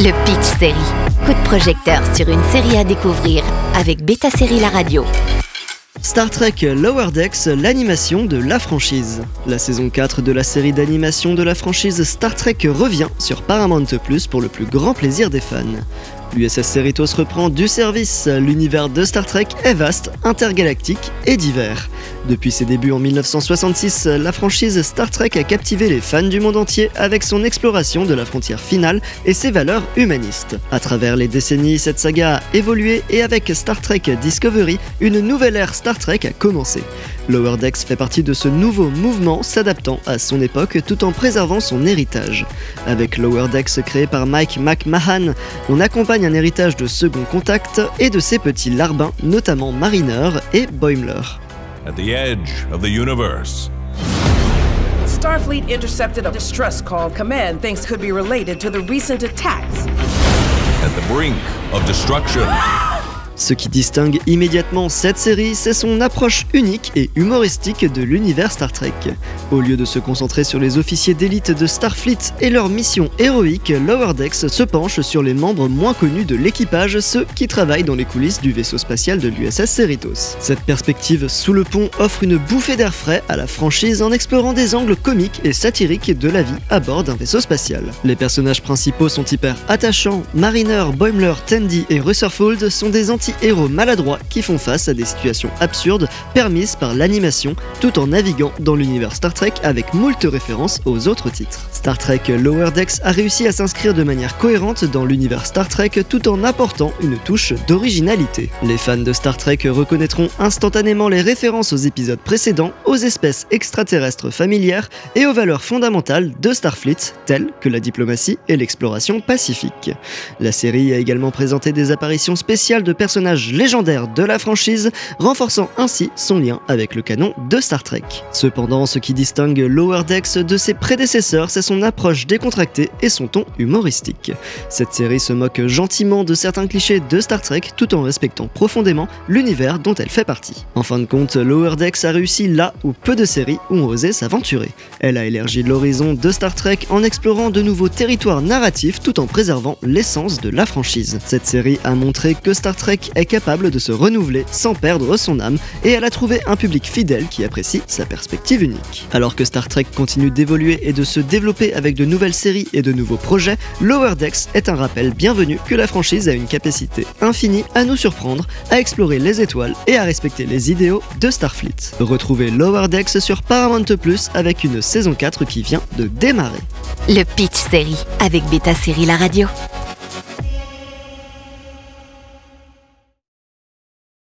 Le Pitch Série. Coup de projecteur sur une série à découvrir avec Beta Série La Radio. Star Trek Lower Decks, l'animation de la franchise. La saison 4 de la série d'animation de la franchise Star Trek revient sur Paramount Plus pour le plus grand plaisir des fans. L'USS Cerritos reprend du service. L'univers de Star Trek est vaste, intergalactique et divers. Depuis ses débuts en 1966, la franchise Star Trek a captivé les fans du monde entier avec son exploration de la frontière finale et ses valeurs humanistes. À travers les décennies, cette saga a évolué et avec Star Trek Discovery, une nouvelle ère Star Trek a commencé. Lower Decks fait partie de ce nouveau mouvement s'adaptant à son époque tout en préservant son héritage. Avec Lower Decks créé par Mike McMahon, on accompagne un héritage de Second Contact et de ses petits larbins, notamment Mariner et Boimler. At the edge of the universe. Starfleet intercepted a distress call command thinks could be related to the recent attacks. At the brink of destruction. Ce qui distingue immédiatement cette série, c'est son approche unique et humoristique de l'univers Star Trek. Au lieu de se concentrer sur les officiers d'élite de Starfleet et leur mission héroïque, Lower Decks se penche sur les membres moins connus de l'équipage, ceux qui travaillent dans les coulisses du vaisseau spatial de l'USS Cerritos. Cette perspective sous le pont offre une bouffée d'air frais à la franchise en explorant des angles comiques et satiriques de la vie à bord d'un vaisseau spatial. Les personnages principaux sont hyper attachants, Mariner, Boimler, Tandy et Rutherford sont des anti héros maladroits qui font face à des situations absurdes permises par l'animation tout en naviguant dans l'univers Star Trek avec moult références aux autres titres. Star Trek Lower Decks a réussi à s'inscrire de manière cohérente dans l'univers Star Trek tout en apportant une touche d'originalité. Les fans de Star Trek reconnaîtront instantanément les références aux épisodes précédents, aux espèces extraterrestres familières et aux valeurs fondamentales de Starfleet, telles que la diplomatie et l'exploration pacifique. La série a également présenté des apparitions spéciales de personnages légendaire de la franchise, renforçant ainsi son lien avec le canon de Star Trek. Cependant, ce qui distingue Lower Decks de ses prédécesseurs, c'est son approche décontractée et son ton humoristique. Cette série se moque gentiment de certains clichés de Star Trek tout en respectant profondément l'univers dont elle fait partie. En fin de compte, Lower Decks a réussi là où peu de séries ont osé s'aventurer. Elle a élargi l'horizon de Star Trek en explorant de nouveaux territoires narratifs tout en préservant l'essence de la franchise. Cette série a montré que Star Trek est capable de se renouveler sans perdre son âme et elle a trouvé un public fidèle qui apprécie sa perspective unique. Alors que Star Trek continue d'évoluer et de se développer avec de nouvelles séries et de nouveaux projets, Lower Decks est un rappel bienvenu que la franchise a une capacité infinie à nous surprendre, à explorer les étoiles et à respecter les idéaux de Starfleet. Retrouvez Lower Decks sur Paramount Plus avec une saison 4 qui vient de démarrer. Le Pitch Série avec Beta Série La Radio.